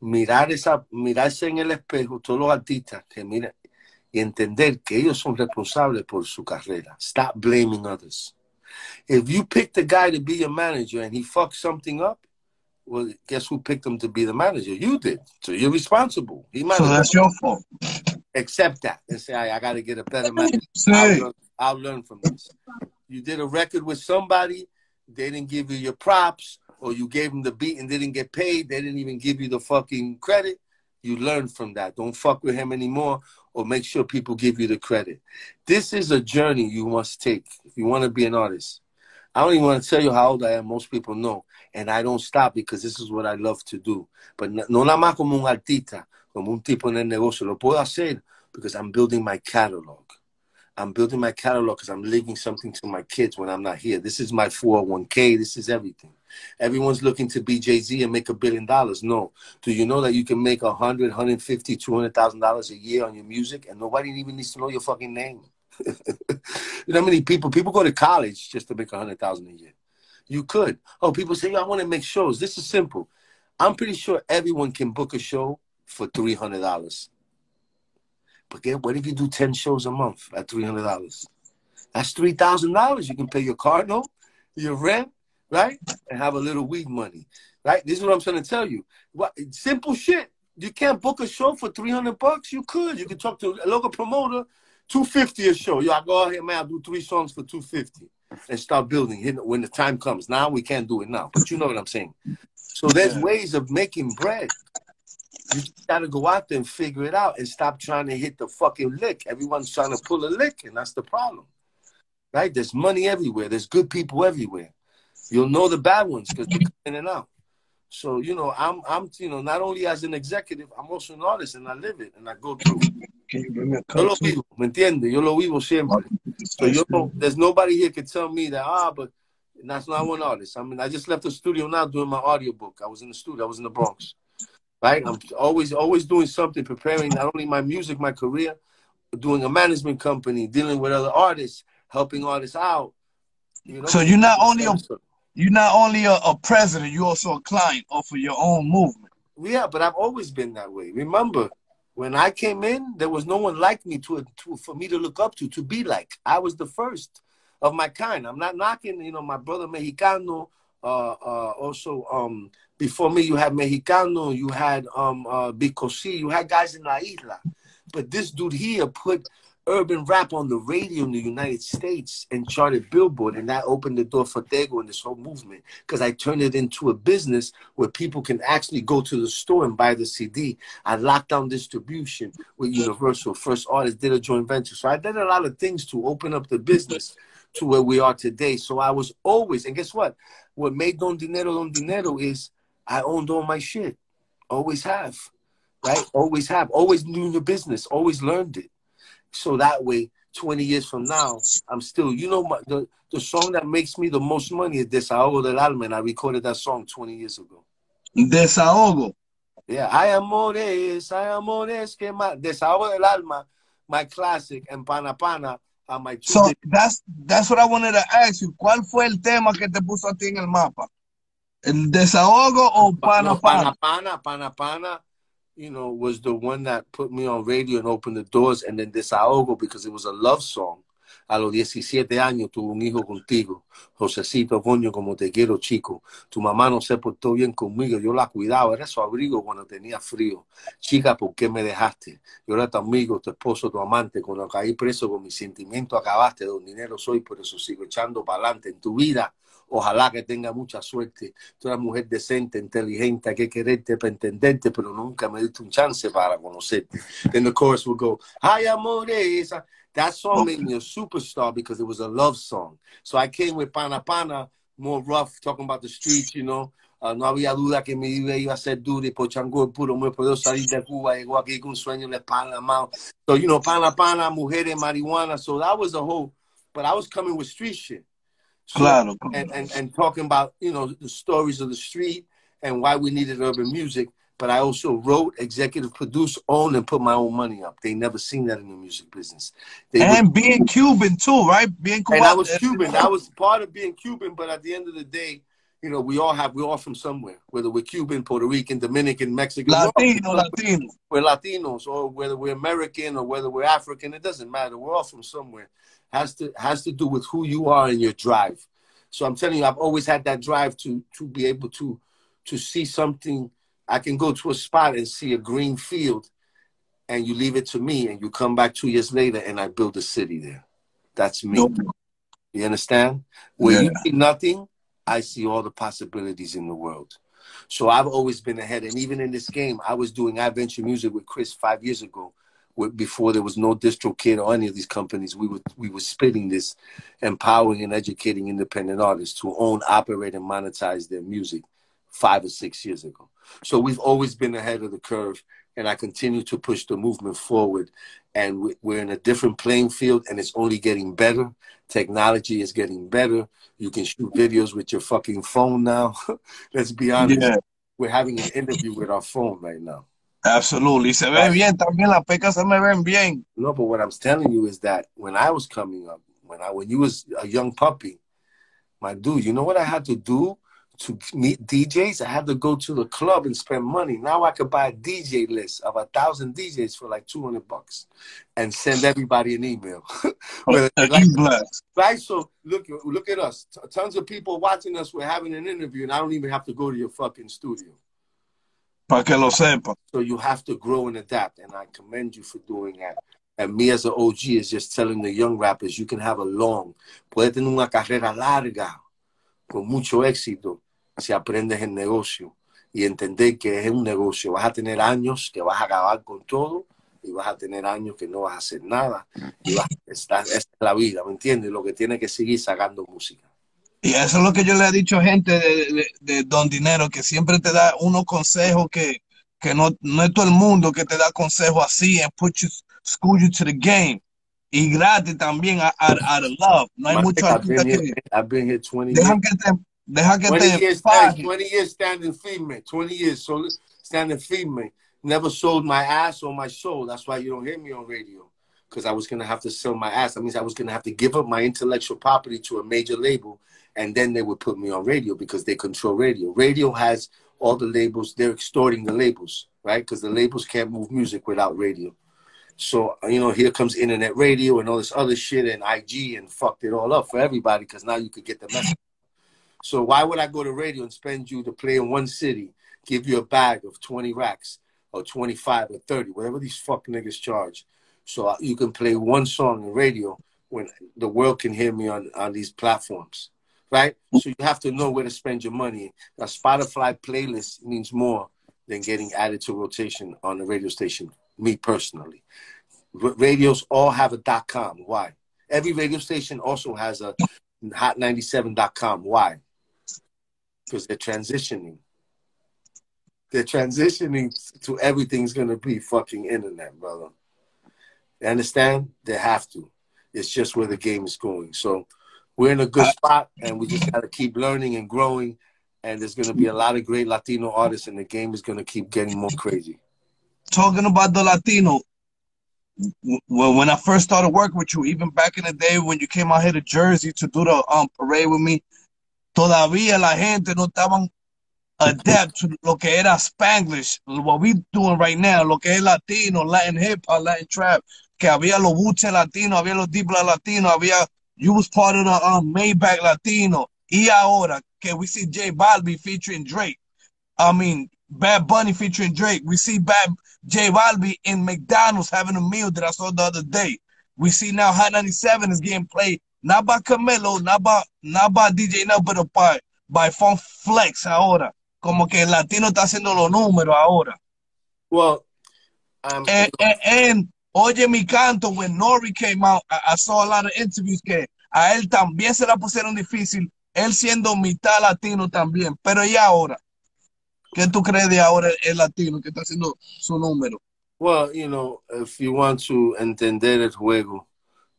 mirar esa, mirarse en el espejo, todos los artistas que miran y entender que ellos son responsables por su carrera. Stop blaming others. If you pick the guy to be your manager and he fucks something up, well, guess who picked him to be the manager? You did. So you're responsible. He might so that's your fault. Accept that and say, I, I got to get a better manager. I'll learn, I'll learn from this. You did a record with somebody, they didn't give you your props, or you gave them the beat and didn't get paid, they didn't even give you the fucking credit. You learn from that. Don't fuck with him anymore, or make sure people give you the credit. This is a journey you must take if you want to be an artist. I don't even want to tell you how old I am. Most people know. And I don't stop because this is what I love to do. But no nada más como un artista, como un tipo en el negocio. Lo puedo hacer because I'm building my catalog. I'm building my catalog because I'm leaving something to my kids when I'm not here. This is my 401k. This is everything. Everyone's looking to be Jay Z and make a billion dollars. No. Do you know that you can make a hundred, hundred fifty, two hundred thousand dollars a year on your music, and nobody even needs to know your fucking name? you know how many people people go to college just to make a hundred thousand a year? You could. Oh, people say, I want to make shows. This is simple. I'm pretty sure everyone can book a show for three hundred dollars. But get what if you do ten shows a month at three hundred dollars? That's three thousand dollars. You can pay your car note, your rent, right, and have a little weed money, right? This is what I'm trying to tell you. What simple shit. You can't book a show for three hundred bucks. You could. You could talk to a local promoter, two fifty a show. Y'all go ahead, man. I'll do three songs for two fifty and start building when the time comes. Now we can't do it now, but you know what I'm saying. So there's yeah. ways of making bread. You got to go out there and figure it out and stop trying to hit the fucking lick. Everyone's trying to pull a lick, and that's the problem. Right? There's money everywhere. There's good people everywhere. You'll know the bad ones because they come in and out. So you know, I'm I'm you know not only as an executive, I'm also an artist, and I live it and I go through. Yo lo vivo, ¿me entiendes? Yo lo vivo siempre. So know, there's nobody here can tell me that ah, but that's not one artist. I mean, I just left the studio now doing my audiobook. I was in the studio. I was in the Bronx. Right? I'm always always doing something, preparing not only my music, my career, doing a management company, dealing with other artists, helping artists out. You know? So you're not only a you're not only a, a president, you're also a client of your own movement. Yeah, but I've always been that way. Remember, when I came in, there was no one like me to, to for me to look up to, to be like. I was the first of my kind. I'm not knocking, you know, my brother Mexicano. Uh, uh, also, um, before me, you had Mexicano, you had um, uh, Vico C, you had guys in La Isla. But this dude here put urban rap on the radio in the United States and charted Billboard, and that opened the door for Tego and this whole movement because I turned it into a business where people can actually go to the store and buy the CD. I locked down distribution with Universal. First Artist did a joint venture, so I did a lot of things to open up the business to where we are today. So I was always, and guess what? What made Don Dinero Don Dinero is I owned all my shit. Always have, right? Always have. Always knew the business. Always learned it. So that way, 20 years from now, I'm still, you know, my, the, the song that makes me the most money is Desahogo del Alma, and I recorded that song 20 years ago. Desahogo. Yeah, hay amores, hay amores que más. Desahogo del Alma, my classic, and Pana Pana are my two. So that's, that's what I wanted to ask you. ¿Cuál fue el tema que te puso a ti en el mapa? ¿El desahogo o Pana no, Pana? Pana, Pana, Pana you know, was the one that put me on radio and opened the doors. And then Desahogo, because it was a love song. A los 17 años tuve un hijo contigo. Josecito, coño, como te quiero, chico. Tu mamá no se portó bien conmigo. Yo la cuidaba. Era su abrigo cuando tenía frío. Chica, ¿por qué me dejaste? Yo era tu amigo, tu esposo, tu amante. Cuando caí preso con mi sentimiento acabaste. Don dinero soy, por eso sigo echando para adelante en tu vida. Ojalá que tenga mucha suerte. Tú eres mujer decente, inteligente, hay que quererte para entenderte, pero nunca me diste un chance para conocerte. Then the chorus will go, Ay, amores. That song made me a superstar because it was a love song. So I came with Pana Pana, more rough, talking about the streets, you know. Uh, no había duda que mi vida iba a ser dura y por chango puro me puedo salir de Cuba. Llegó aquí con sueño de Panamá. So, you know, Pana Pana, mujeres, marihuana. So that was the whole, but I was coming with street shit. So, claro. And, and, and talking about, you know, the stories of the street and why we needed urban music. But I also wrote, executive produced, owned, and put my own money up. They never seen that in the music business. They and would, being Cuban too, right? Being Cuban. And I was Cuban. I was part of being Cuban. But at the end of the day, you know, we all have, we're all from somewhere, whether we're Cuban, Puerto Rican, Dominican, Mexican. Latino, we're Latino. We're Latinos, or whether we're American or whether we're African, it doesn't matter. We're all from somewhere has to has to do with who you are and your drive. So I'm telling you, I've always had that drive to to be able to to see something. I can go to a spot and see a green field, and you leave it to me, and you come back two years later, and I build a city there. That's me. Nope. You understand? Where yeah. you see nothing, I see all the possibilities in the world. So I've always been ahead, and even in this game, I was doing adventure music with Chris five years ago before there was no DistroKid or any of these companies, we were we were spitting this, empowering and educating independent artists to own, operate, and monetize their music five or six years ago. So we've always been ahead of the curve, and I continue to push the movement forward. And we're in a different playing field, and it's only getting better. Technology is getting better. You can shoot videos with your fucking phone now. Let's be honest. Yeah. We're having an interview with our phone right now. Absolutely. Se ve bien, también las pecas se me ven bien. No, but what I'm telling you is that when I was coming up, when I when you was a young puppy, my dude, you know what I had to do to meet DJs? I had to go to the club and spend money. Now I could buy a DJ list of a thousand DJs for like two hundred bucks and send everybody an email. like, right? So look look at us. Tons of people watching us. We're having an interview, and I don't even have to go to your fucking studio. Para que lo sepa. So you have to grow and adapt, and I commend you for doing that. And me as an OG is just telling the young rappers, you can have a long, puede tener una carrera larga, con mucho éxito, si aprendes el negocio y entender que es un negocio. Vas a tener años que vas a acabar con todo y vas a tener años que no vas a hacer nada. Y vas, esta, esta es la vida, ¿me entiendes? Lo que tiene que seguir sacando música. Y eso es lo que yo le he dicho a gente de, de, de Don Dinero, que siempre te da unos consejos que, que no, no es todo el mundo que te da consejos así and put you, school you to the game. Y gratis también, out, out of love. No hay mucho I've been, artista here, que I've been here 20 dejan years. que te, deja que 20 te years, hey, 20 years standing female, 20 years so standing female. Never sold my ass or my soul. That's why you don't hear me on radio. Because I was gonna have to sell my ass. That means I was gonna have to give up my intellectual property to a major label, and then they would put me on radio because they control radio. Radio has all the labels. They're extorting the labels, right? Because the labels can't move music without radio. So you know, here comes internet radio and all this other shit and IG and fucked it all up for everybody because now you could get the message. So why would I go to radio and spend you to play in one city, give you a bag of 20 racks or 25 or 30, whatever these fuck niggas charge, so you can play one song in radio when the world can hear me on, on these platforms, right? So you have to know where to spend your money. A Spotify playlist means more than getting added to rotation on the radio station, me personally. Radios all have a dot com. Why? Every radio station also has a hot97.com. Why? Because they're transitioning. They're transitioning to everything's gonna be fucking internet, brother. You understand? They have to. It's just where the game is going. So we're in a good spot and we just gotta keep learning and growing. And there's gonna be a lot of great Latino artists and the game is gonna keep getting more crazy. talking about the Latino, when when I first started working with you, even back in the day when you came out here to Jersey to do the um, parade with me, todavía la gente no estaban adept to lo que era Spanglish, what we doing right now, lo que es Latino, Latin hip hop, Latin trap, que había los Wu-Tang Latino, había los Dipla Latino, había, you was part of the um, Maybach Latino, y ahora okay, we see J Balvin featuring Drake, I mean, Bad Bunny featuring Drake. We see Bad J Balvin in McDonald's having a meal that I saw the other day. We see now Hot 97 is getting played not by Camelo, not by not by DJ no, but by by Funk Flex ahora. Como que el latino está haciendo los números ahora. Well, um, And, and, and oye mi canto, when Nori came out, I, saw a lot of interviews que a él también se la pusieron difícil, él siendo mitad latino también. Pero y ahora, ¿qué tú crees de ahora el latino que está haciendo su número? Well, you know, if you want to entender el juego,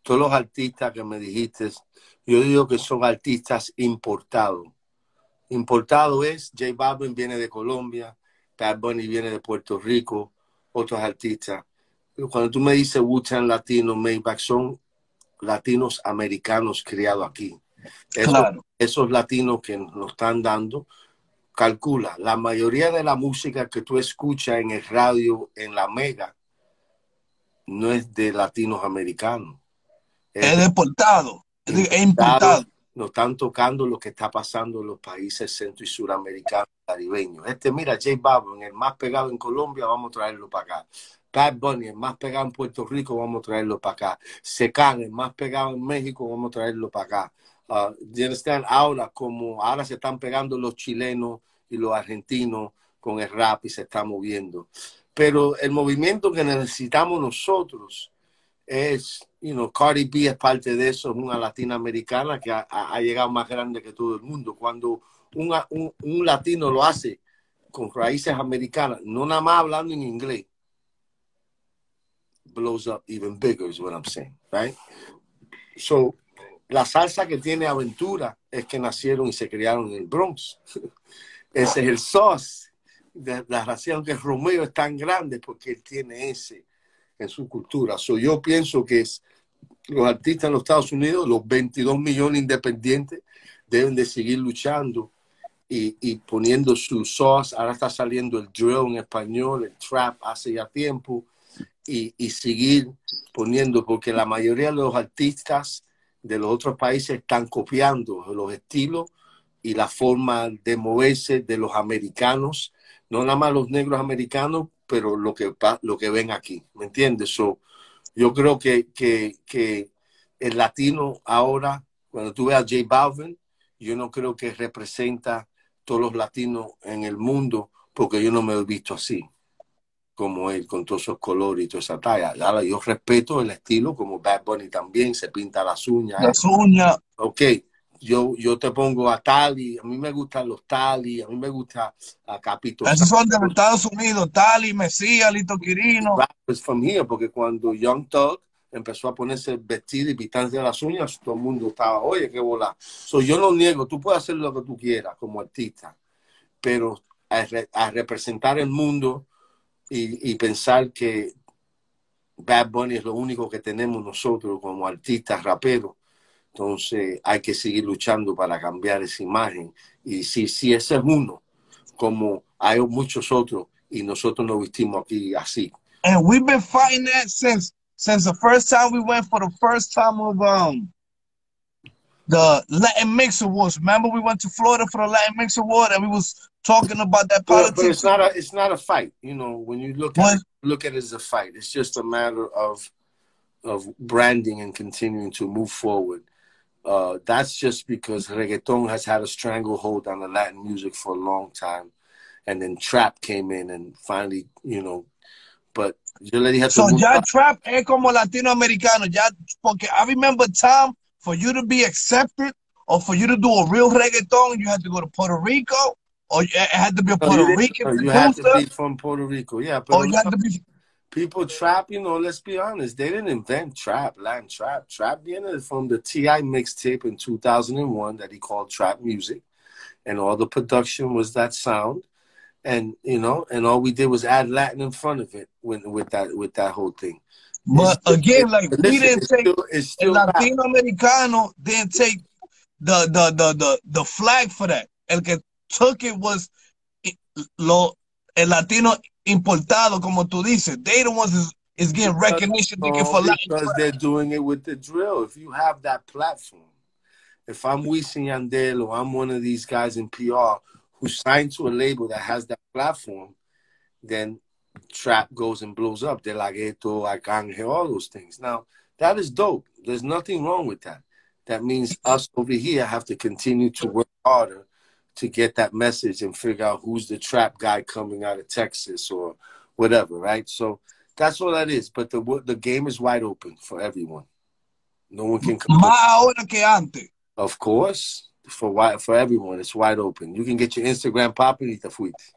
todos los artistas que me dijiste, yo digo que son artistas importados. Importado es, J Balvin viene de Colombia, Bad Bunny viene de Puerto Rico, otros artistas. Cuando tú me dices Wu-Tang Latino, Maybach, son latinos americanos criados aquí. Esos, Claro. esos latinos que nos están dando, calcula, la mayoría de la música que tú escuchas en el radio, en la mega, no es de latinos americanos. Es deportado, es importado. Nos están tocando lo que está pasando en los países centro y suramericanos, caribeños. Este, mira, J Balvin, el más pegado en Colombia, vamos a traerlo para acá. Bad Bunny, el más pegado en Puerto Rico, vamos a traerlo para acá. Secan, el más pegado en México, vamos a traerlo para acá. Uh? Ahora, como ahora se están pegando los chilenos y los argentinos con el rap y se está moviendo. Pero el movimiento que necesitamos nosotros es, you know, Cardi B es parte de eso, es una latinoamericana que ha- ha llegado más grande que todo el mundo. Cuando un, un, un latino lo hace con raíces americanas, no nada más hablando en inglés, blows up even bigger, is what I'm saying, right? So, la salsa que tiene Aventura es que nacieron y se criaron en el Bronx. Ese es el sauce. De la razón que Romeo es tan grande porque él tiene ese en su cultura. So, yo pienso que es, los artistas en los Estados Unidos, los 22 millones independientes, deben de seguir luchando y, y poniendo su sauce. Ahora está saliendo el drill en español, el trap hace ya tiempo, y, seguir poniendo, porque la mayoría de los artistas de los otros países están copiando los estilos y la forma de moverse de los americanos, no nada más los negros americanos, pero lo que, lo que ven aquí, ¿me entiendes? So, yo creo que, que, que el latino ahora, cuando tú ves a J Balvin, yo no creo que representa todos los latinos en el mundo, porque yo no me he visto así. Como él, con todos esos colores y toda esa talla. Ahora, yo respeto el estilo, como Bad Bunny también, se pinta las uñas. Las uñas. Ok, yo, yo te pongo a Tali, a mí me gustan los Tali, a mí me gusta a Capito. Esos son de Estados Unidos, Tali, Mesías, Lito Quirino. Pues from here, porque cuando Young Thug empezó a ponerse vestido y pintarse las uñas, todo el mundo estaba, oye, qué bola. So, yo no niego, tú puedes hacer lo que tú quieras como artista, pero a, a representar el mundo y, y pensar que Bad Bunny es lo único que tenemos nosotros como artistas, raperos, entonces hay que seguir luchando para cambiar esa imagen. Y si, si ese es uno, como hay muchos otros, y nosotros nos vestimos aquí así. And we've been fighting that since since the first time we went for the first time of um the Latin Mix Awards. Remember we went to Florida for the Latin Mix Award and we was talking about that politics. But, but it's not a it's not a fight. You know, when you look at it, look at it as a fight, it's just a matter of of branding and continuing to move forward. Uh, that's just because reggaeton has had a stranglehold on the Latin music for a long time, and then trap came in and finally, you know, but you already have so to. ya trap es como latinoamericano, ya porque I remember time for you to be accepted or for you to do a real reggaeton, you had to go to Puerto Rico, or it had to be a Puerto no, Rican You had to be from Puerto Rico, yeah. But oh, or you had to be people trap, you know, let's be honest, they didn't invent trap, Latin trap. Trap being from the T.I. mixtape in 2001 that he called trap music. And all the production was that sound. And, you know, and all we did was add Latin in front of it with, with that with that whole thing. But it's, again, like we didn't take still, it's still Latino Americano didn't take the, the the the the flag for that. El que took it was lo el Latino importado, como tú dices. They the ones is, is getting recognition no, for because they're doing it with the drill. If you have that platform, if I'm Wisin Yandel or I'm one of these guys in PR who signed to a label that has that platform, then trap goes and blows up. De La Ghetto, Arcángel, all those things. Now, that is dope. There's nothing wrong with that. That means us over here have to continue to work harder to get that message and figure out who's the trap guy coming out of Texas or whatever, right? So that's all that is. But the the game is wide open for everyone. No one can come. Of course, for for everyone, it's wide open. You can get your Instagram popping y te fuiste.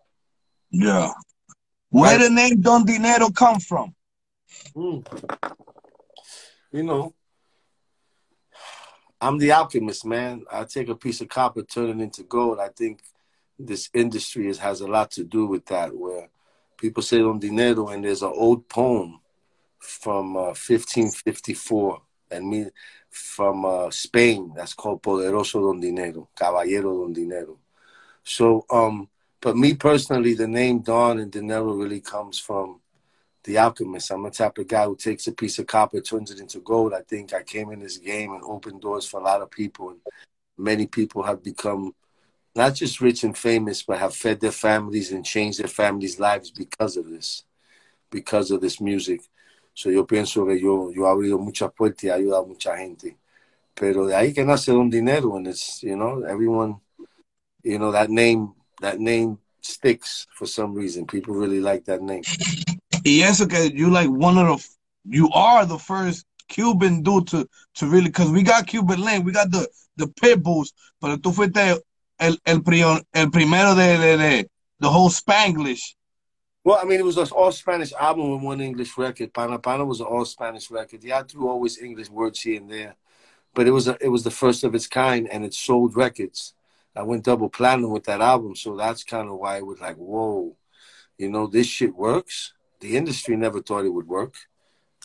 Yeah. Where right. the name Don Dinero come from? Mm. You know, I'm the alchemist, man. I take a piece of copper, turn it into gold. I think this industry is, has a lot to do with that, where people say Don Dinero, and there's an old poem from uh, 1554, and me from uh, Spain that's called Poderoso Don Dinero, Caballero Don Dinero. So, um, but me personally, the name Don and Dinero really comes from the alchemist. I'm the type of guy who takes a piece of copper, turns it into gold. I think I came in this game and opened doors for a lot of people. And many people have become not just rich and famous, but have fed their families and changed their families' lives because of this, because of this music. So yo pienso que yo, yo he abrido muchas puertas y ayudado a mucha gente. Pero de ahí que nace un dinero, and it's, you know, everyone, you know, that name, that name sticks for some reason. People really like that name. Yes, okay. you like one of the, you are the first Cuban dude to, to really, because we got Cuban Link, we got the, the pit bulls, pero tú fuiste el, el, prion, el primero de, de, de, the whole Spanglish. Well, I mean, it was an all Spanish album with one English record. Pana Pana was an all Spanish record. Yeah, I threw always English words here and there, but it was a, it was the first of its kind, and it sold records. I went double platinum with that album, so that's kind of why it was like, whoa, you know, this shit works the industry never thought it would work,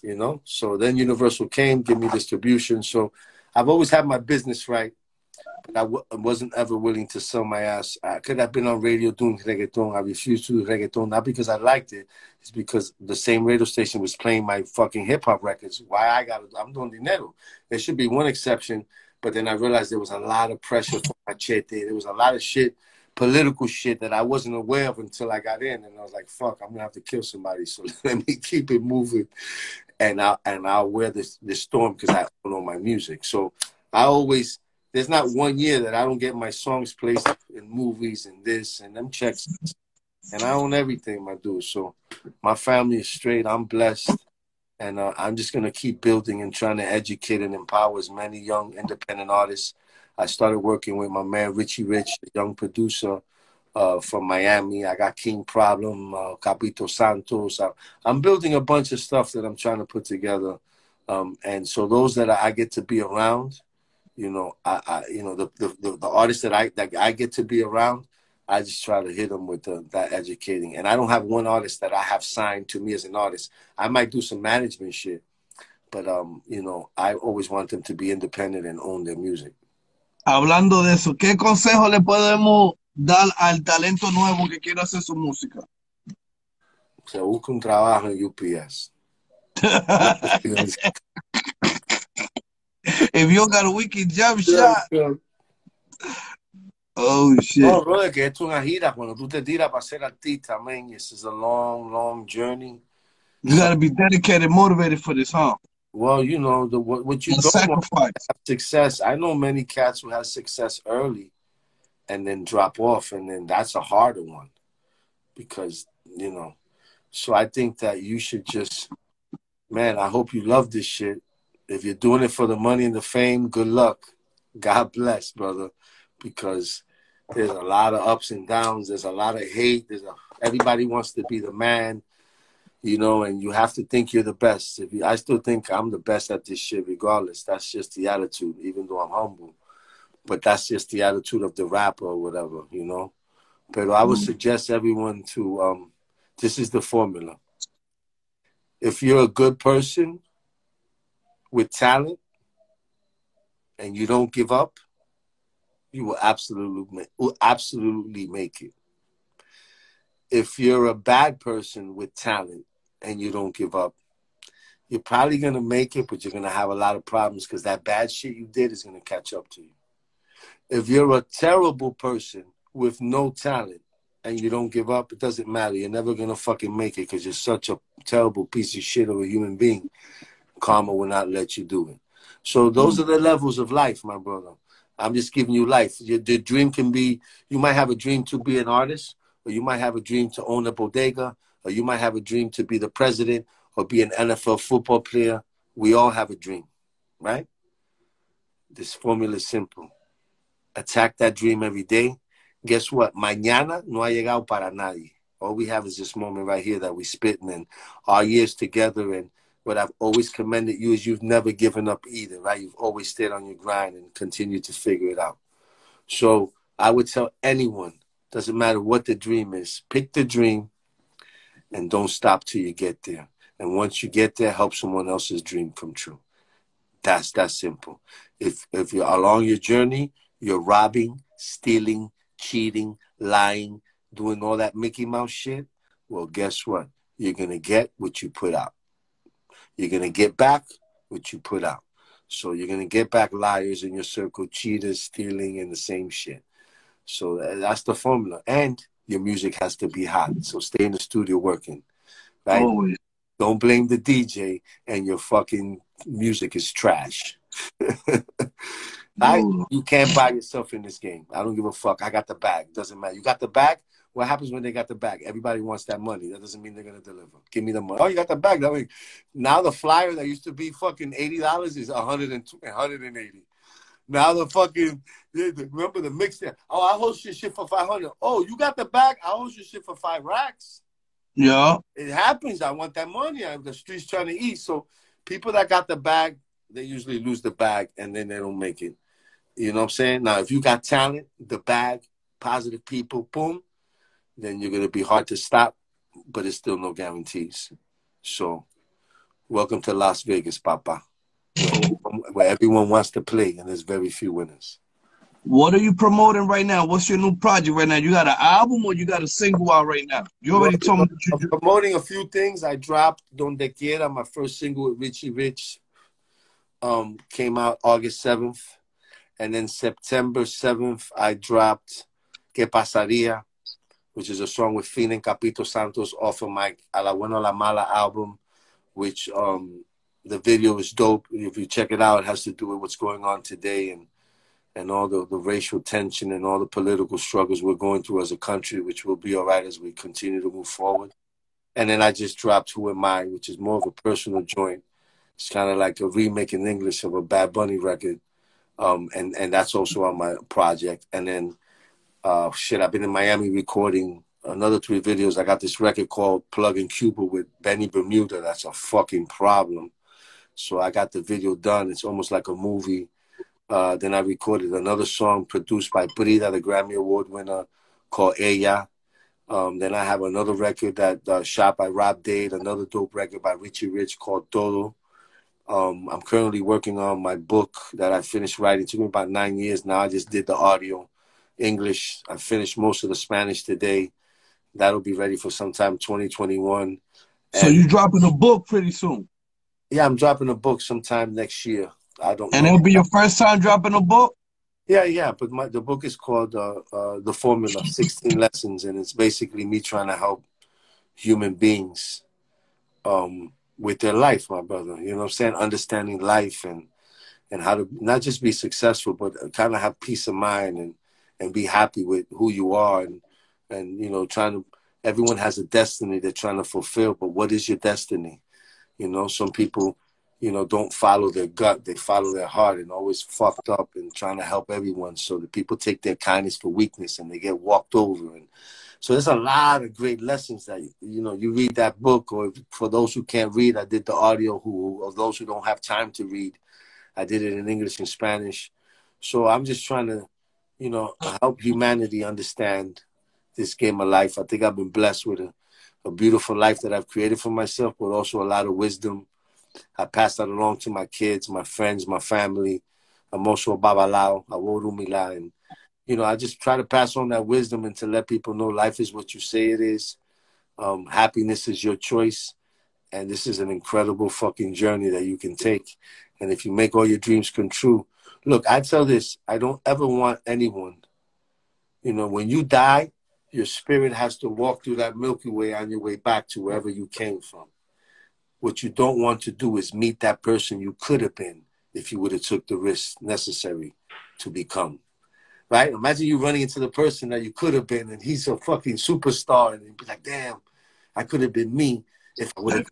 you know. So then Universal came, give me distribution. So I've always had my business right, but I w- wasn't ever willing to sell my ass. I could have been on radio doing reggaeton. I refused to do reggaeton, not because I liked it, it's because the same radio station was playing my fucking hip hop records. Why I got it? I'm doing dinero. There should be one exception, but then I realized there was a lot of pressure for machete. There was a lot of shit political shit that I wasn't aware of until I got in, and I was like, "Fuck, I'm gonna have to kill somebody." So let me keep it moving, and I and I'll wear this this storm because I know my music. So I always there's not one year that I don't get my songs placed in movies and this and them checks, and I own everything, my dude. So my family is straight. I'm blessed. And uh, I'm just going to keep building and trying to educate and empower as many young independent artists. I started working with my man Richie Rich, a young producer uh, from Miami. I got King Problem, uh, Capito Santos. I, am building a bunch of stuff that I'm trying to put together. Um, and so those that I get to be around, you know, I, I you know, the, the, the artists that I that I get to be around, I just try to hit them with the, that educating. And I don't have one artist that I have signed to me as an artist. I might do some management shit, but um, you know, I always want them to be independent and own their music. Hablando de eso, ¿qué consejo le podemos dar al talento nuevo que quiere hacer su música? Se busca un trabajo en UPS. if you got a wicked job shot, Oh, shit. No, brother, que esto es una gira. Cuando tú te tiras para ser artista, man, this is a long, long journey. You got to be dedicated, motivated for this, huh? Well, you know, the what, what you The don't sacrifice. want to have success. I know many cats who have success early and then drop off, and then that's a harder one because, you know. So I think that you should just, man, I hope you love this shit. If you're doing it for the money and the fame, good luck. God bless, brother, because there's a lot of ups and downs. There's a lot of hate. There's a everybody wants to be the man, you know, and you have to think you're the best. If you, I still think I'm the best at this shit, regardless. That's just the attitude, even though I'm humble. But that's just the attitude of the rapper or whatever, you know. But I would suggest everyone to um, this is the formula. If you're a good person with talent and you don't give up, you will absolutely will absolutely make it. If you're a bad person with talent and you don't give up, you're probably gonna make it, but you're gonna have a lot of problems because that bad shit you did is gonna catch up to you. If you're a terrible person with no talent and you don't give up, it doesn't matter. You're never gonna fucking make it because you're such a terrible piece of shit of a human being. Karma will not let you do it. So those mm. are the levels of life, my brother. I'm just giving you life. Your, the dream can be you might have a dream to be an artist, or you might have a dream to own a bodega, or you might have a dream to be the president or be an NFL football player. We all have a dream, right? This formula is simple. Attack that dream every day. Guess what? Mañana no ha llegado para nadie. All we have is this moment right here that we're spitting and our years together and what I've always commended you is you've never given up either, right? You've always stayed on your grind and continued to figure it out. So I would tell anyone, doesn't matter what the dream is, pick the dream and don't stop till you get there. And once you get there, help someone else's dream come true. That's that simple. If if you're along your journey, you're robbing, stealing, cheating, lying, doing all that Mickey Mouse shit, well, guess what? You're gonna get what you put out. You're going to get back what you put out. So you're going to get back liars in your circle, cheaters, stealing, and the same shit. So that's the formula. And your music has to be hot. So stay in the studio working. Right? Always. Don't blame the DJ and your fucking music is trash. I, you can't buy yourself in this game. I don't give a fuck. I got the bag. Doesn't matter. You got the bag. What happens when they got the bag? Everybody wants that money. That doesn't mean they're gonna deliver. Give me the money. Oh, you got the bag. That mean, now the flyer that used to be fucking eighty dollars is 180. Now the fucking remember the mix there. Oh, I host your shit for five hundred. Oh, you got the bag. I host your shit for five racks. Yeah. It happens. I want that money. I, the streets trying to eat. So people that got the bag, they usually lose the bag and then they don't make it. You know what I'm saying? Now, if you got talent, the bag, positive people, boom, then you're gonna be hard to stop, but it's still no guarantees. So, welcome to Las Vegas, Papa, where everyone wants to play and there's very few winners. What are you promoting right now? What's your new project right now? You got an album or you got a single out right now? You already told me I'm promoting a few things. I dropped Donde Quiera, my first single with Richie Rich. Um, came out August 7th. And then September 7th, I dropped Que Pasaría, which is a song with Fina and Capito Santos off of my A La La Mala album, which um, the video is dope. If you check it out, it has to do with what's going on today and and all the, the racial tension and all the political struggles we're going through as a country, which will be all right as we continue to move forward. And then I just dropped Who Am I, which is more of a personal joint. It's kind of like a remake in English of a Bad Bunny record. Um, and, and that's also on my project. And then, uh, shit, I've been in Miami recording another three videos. I got this record called Plug in Cuba with Benny Bermuda. That's a fucking problem. So I got the video done. It's almost like a movie. Uh, then I recorded another song produced by Brida, the Grammy Award winner, called Ella. Um, then I have another record that uh, shot by Rob Dade, another dope record by Richie Rich called Todo. Um, I'm currently working on my book that I finished writing. It took me about nine years now. I just did the audio, English. I finished most of the Spanish today. That'll be ready for sometime 2021. So you dropping a book pretty soon? Yeah, I'm dropping a book sometime next year. I don't. And know. it'll be your first time dropping a book. Yeah, yeah, but my the book is called uh, uh, "The Formula: Sixteen Lessons," and it's basically me trying to help human beings um, with their life, my brother. You know what I'm saying? Understanding life and and how to not just be successful, but kind of have peace of mind and and be happy with who you are and and you know trying to. Everyone has a destiny they're trying to fulfill, but what is your destiny? You know, some people you know, don't follow their gut. They follow their heart and always fucked up and trying to help everyone. So the people take their kindness for weakness and they get walked over. And so there's a lot of great lessons that, you know, you read that book or for those who can't read, I did the audio who, or those who don't have time to read, I did it in English and Spanish. So I'm just trying to, you know, help humanity understand this game of life. I think I've been blessed with a, a beautiful life that I've created for myself, but also a lot of wisdom I pass that along to my kids, my friends, my family. I'm also a babalao, awo Orunmila, and you know, I just try to pass on that wisdom and to let people know life is what you say it is. Um, happiness is your choice, and this is an incredible fucking journey that you can take. And if you make all your dreams come true, look, I tell this: I don't ever want anyone. You know, when you die, your spirit has to walk through that Milky Way on your way back to wherever you came from. What you don't want to do is meet that person you could have been if you would have took the risk necessary to become. Right? Imagine you running into the person that you could have been, and he's a fucking superstar, and you'd be like, "Damn, I could have been me if I would have."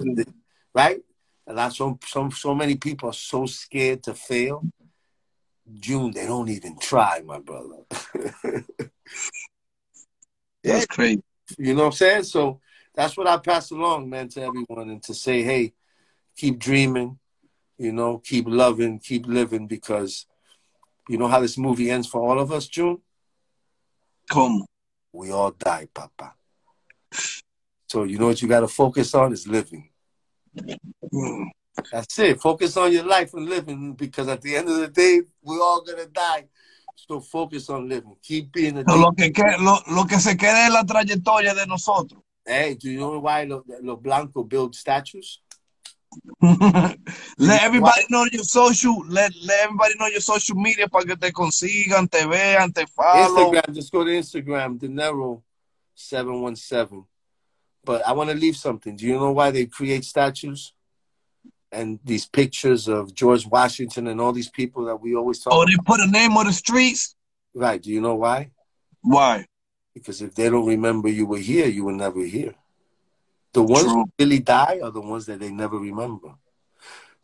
Right? And that's so, so so many people are so scared to fail. June, they don't even try, my brother. That's crazy. You know what I'm saying? So that's what I pass along, man, to everyone, and to say, hey, keep dreaming, you know, keep loving, keep living, because you know how this movie ends for all of us, June? Come. We all die, Papa. So you know what you got to focus on is living. Mm. That's it. Focus on your life and living, because at the end of the day, we're all gonna die. So focus on living. Keep being a. Lo que, lo, lo que se quede en la trayectoria de nosotros. Hey, do you know why los, los blancos build statues? let everybody know your social. Let let everybody know your social media para que te consigan, te vean, te follow. Instagram, just go to Instagram, Dinero seven one seven. But I want to leave something. Do you know why they create statues and these pictures of George Washington and all these people that we always talk? Oh, they put a name on the streets. Right. Do you know why? Why? Because if they don't remember you were here, you were never here. The ones True. who really die are the ones that they never remember.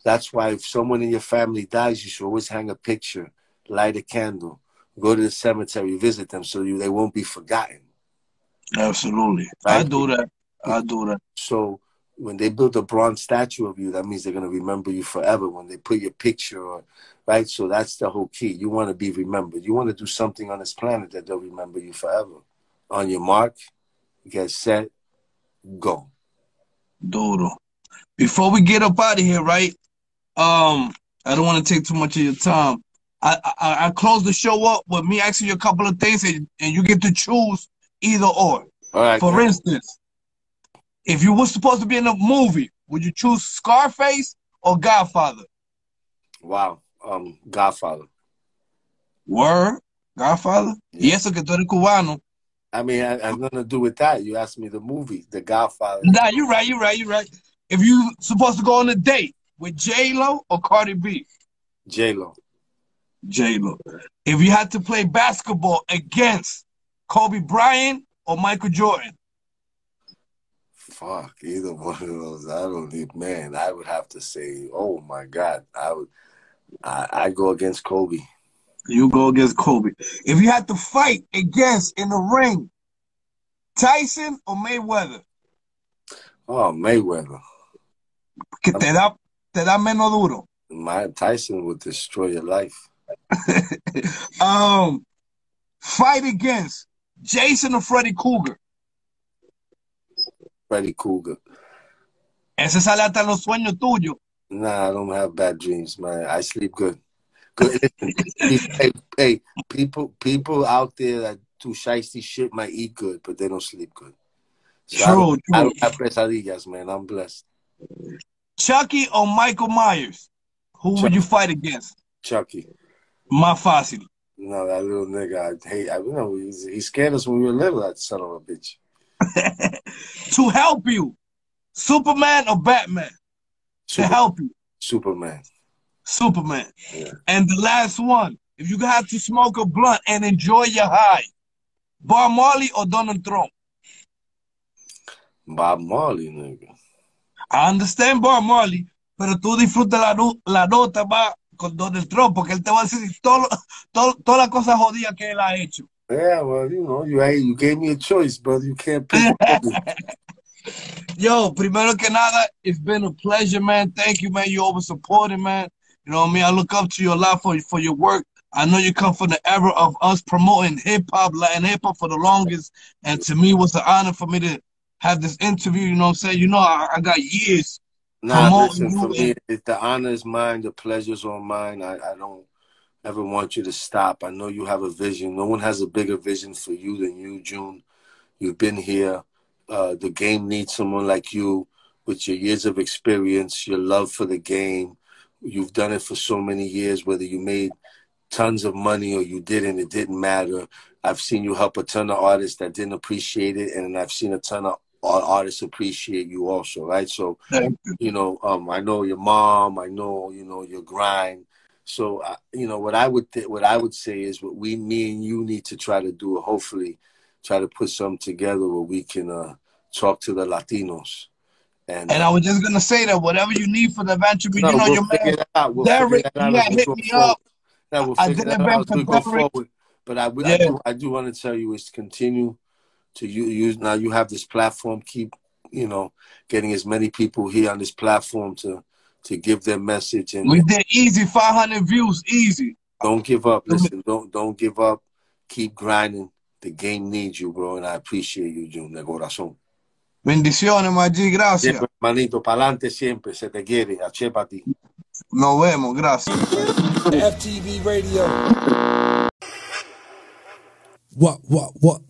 That's why if someone in your family dies, you should always hang a picture, light a candle, go to the cemetery, visit them so you, they won't be forgotten. Absolutely. Right? I do that. I do that. So when they build a bronze statue of you, that means they're going to remember you forever when they put your picture or right. So that's the whole key. You want to be remembered. You want to do something on this planet that they'll remember you forever. On your mark, get set, go. Doodle. Before we get up out of here, right? Um, I don't want to take too much of your time. I, I I close the show up with me asking you a couple of things, and, and you get to choose either or. All right. For instance, if you were supposed to be in a movie, would you choose Scarface or Godfather? Wow. Um, Godfather. Word? Godfather? Yeah. Y eso que tú eres cubano. I mean, I, have nothing to do with that. You asked me the movie, The Godfather. Nah, you're right. You're right. You're right. If you supposed to go on a date with J Lo or Cardi B, J Lo. J Lo. If you had to play basketball against Kobe Bryant or Michael Jordan, Fuck, either one of those. I don't need. Man, I would have to say, oh my god, I would. I I go against Kobe. You go against Kobe. If you had to fight against in the ring, Tyson or Mayweather, Oh, Mayweather. que te da te da menos duro. My Tyson would destroy your life. Um, fight against Jason or Freddy Krueger. Freddy Krueger. Ese sale hasta los sueños tuyos. Nah, I don't have bad dreams, man. I sleep good. Good. hey, hey, people, people out there that do shiesty shit might eat good, but they don't sleep good. So I True, don't, I true. don't have pesadillas, man. I'm blessed. Chucky or Michael Myers? Who would you fight against? Chucky. My fácil. No, that little nigga, I hate. I you know he scared us when we were little. That son of a bitch. to help you, Superman or Batman? To help you, Superman. Superman. Yeah. And the last one, if you had to smoke a blunt and enjoy your high, Bob Marley or Donald Trump? Bob Marley, nigga. I understand Bob Marley, pero tú disfruta la, la nota más con Donald Trump, porque él te va a decir todo, todo, todas las cosas jodidas que él ha hecho. Yeah, well, you know, you hey, you gave me a choice, brother. You can't pick. Yo, primero que nada, it's been a pleasure, man. Thank you, man. You always supporting, man. You know what I mean? I look up to you a lot for, for your work. I know you come from the era of us promoting hip hop, Latin hip hop for the longest. And to me, it was an honor for me to have this interview. You know what I'm saying? You know, I, I got years. Nah, Promoting listen, for me, if the honor is mine, the pleasure's on mine. I, I don't ever want you to stop. I know you have a vision. No one has a bigger vision for you than you, June. You've been here. Uh, the game needs someone like you with your years of experience, your love for the game. You've done it for so many years, whether you made tons of money or you didn't, it didn't matter. I've seen you help a ton of artists that didn't appreciate it, and I've seen a ton of ar- artists appreciate you also, right? So you know, um, I know your mom, I know, you know, your grind. So, uh, you know, what I would th- what I would say is what we, me and you need to try to do. Hopefully, try to put something together where we can uh, talk to the Latinos. And, And I was just going to say that whatever you need for the venture, you know, we'll your man, that out. We'll Derek, figure that out yeah, we hit me forward. up. Yeah, we'll I did that out event as we go forward. But I, I do I do want to tell you is to continue to use now you have this platform. Keep you know getting as many people here on this platform to to give their message and We did easy, 500 views, easy. don't give up. Listen, don't don't give up. Keep grinding. The game needs you, bro, and I appreciate you, June, de corazón. Bendiciones, Maggi, gracias. Siempre, manito, pa'lante siempre, se te quiere, a a ti. Nos vemos, gracias. FTV Radio. What, what, what?